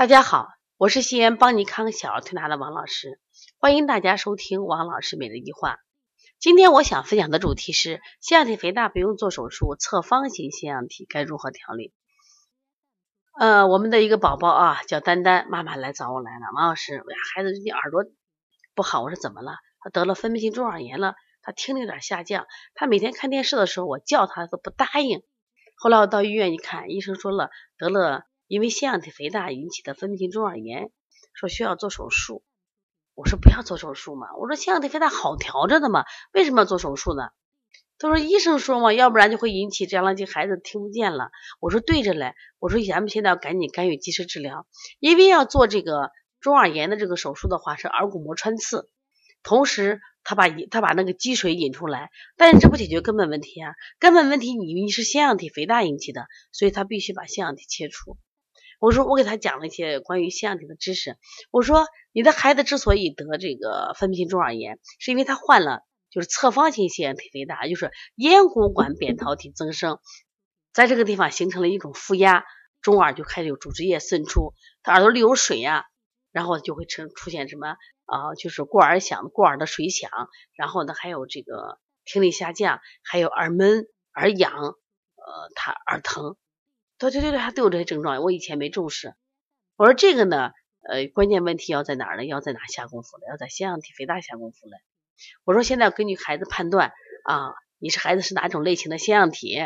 大家好，我是西安邦尼康小儿推拿的王老师，欢迎大家收听王老师每日一话。今天我想分享的主题是腺样体肥大不用做手术，侧方形腺样体该如何调理？呃，我们的一个宝宝啊，叫丹丹，妈妈来找我来了，王老师，我家孩子最近耳朵不好，我说怎么了？他得了分泌性中耳炎了，他听力有点下降，他每天看电视的时候，我叫他都不答应。后来我到医院一看，医生说了得了。因为腺样体肥大引起的分泌性中耳炎，说需要做手术。我说不要做手术嘛，我说腺样体肥大好调着的嘛，为什么要做手术呢？他说医生说嘛，要不然就会引起这样的，这孩子听不见了。我说对着嘞，我说咱们现在要赶紧干预及时治疗，因为要做这个中耳炎的这个手术的话是耳骨膜穿刺，同时他把他把那个积水引出来，但是这不解决根本问题啊，根本问题你你是腺样体肥大引起的，所以他必须把腺样体切除。我说我给他讲了一些关于腺样体的知识。我说你的孩子之所以得这个分泌性中耳炎，是因为他患了就是侧方性腺样体肥大，就是咽喉管扁桃体增生，在这个地方形成了一种负压，中耳就开始有组织液渗出，他耳朵里有水呀，然后就会成出现什么啊，就是过耳响、过耳的水响，然后呢还有这个听力下降，还有耳闷、耳痒，呃，他耳疼。对对对对，他都有这些症状。我以前没重视。我说这个呢，呃，关键问题要在哪儿呢？要在哪下功夫呢？要在腺样体肥大下功夫呢。我说现在根据孩子判断啊，你是孩子是哪种类型的腺样体？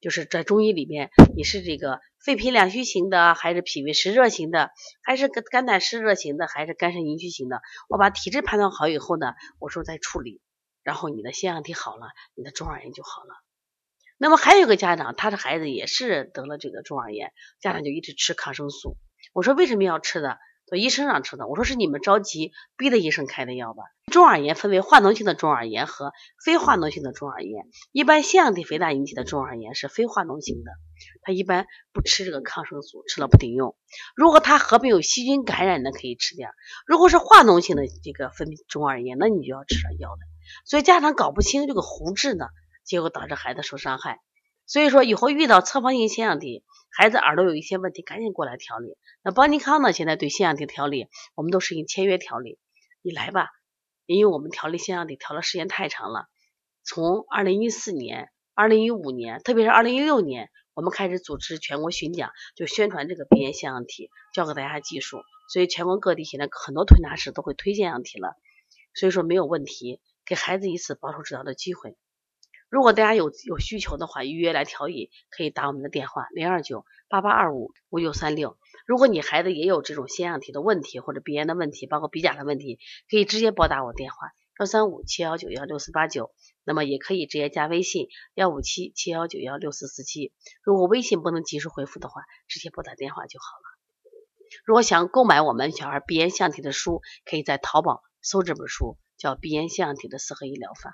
就是在中医里面，你是这个肺脾两虚型的，还是脾胃湿热型的，还是肝胆湿热型的，还是肝肾阴虚型的？我把体质判断好以后呢，我说再处理，然后你的腺样体好了，你的中耳炎就好了。那么还有个家长，他的孩子也是得了这个中耳炎，家长就一直吃抗生素。我说为什么要吃的？说医生让吃的。我说是你们着急逼的医生开的药吧。中耳炎分为化脓性的中耳炎和非化脓性的中耳炎。一般腺样体肥大引起的中耳炎是非化脓性的，他一般不吃这个抗生素，吃了不顶用。如果他合并有细菌感染的，可以吃点。如果是化脓性的这个分泌中耳炎，那你就要吃点药的。所以家长搞不清这个胡治呢。结果导致孩子受伤害，所以说以后遇到侧方性腺样体，孩子耳朵有一些问题，赶紧过来调理。那邦尼康呢，现在对腺样体调理，我们都实行签约调理。你来吧，因为我们调理腺样体调的时间太长了，从二零一四年、二零一五年，特别是二零一六年，我们开始组织全国巡讲，就宣传这个鼻炎腺样体，教给大家技术。所以全国各地现在很多推拿师都会推腺样体了，所以说没有问题，给孩子一次保守治疗的机会。如果大家有有需求的话，预约来调理，可以打我们的电话零二九八八二五五九三六。如果你孩子也有这种腺样体的问题或者鼻炎的问题，包括鼻甲的问题，可以直接拨打我电话幺三五七幺九幺六四八九。那么也可以直接加微信幺五七七幺九幺六四四七。如果微信不能及时回复的话，直接拨打电话就好了。如果想购买我们小孩鼻炎腺样体的书，可以在淘宝搜这本书，叫《鼻炎腺样体的四合一疗法》。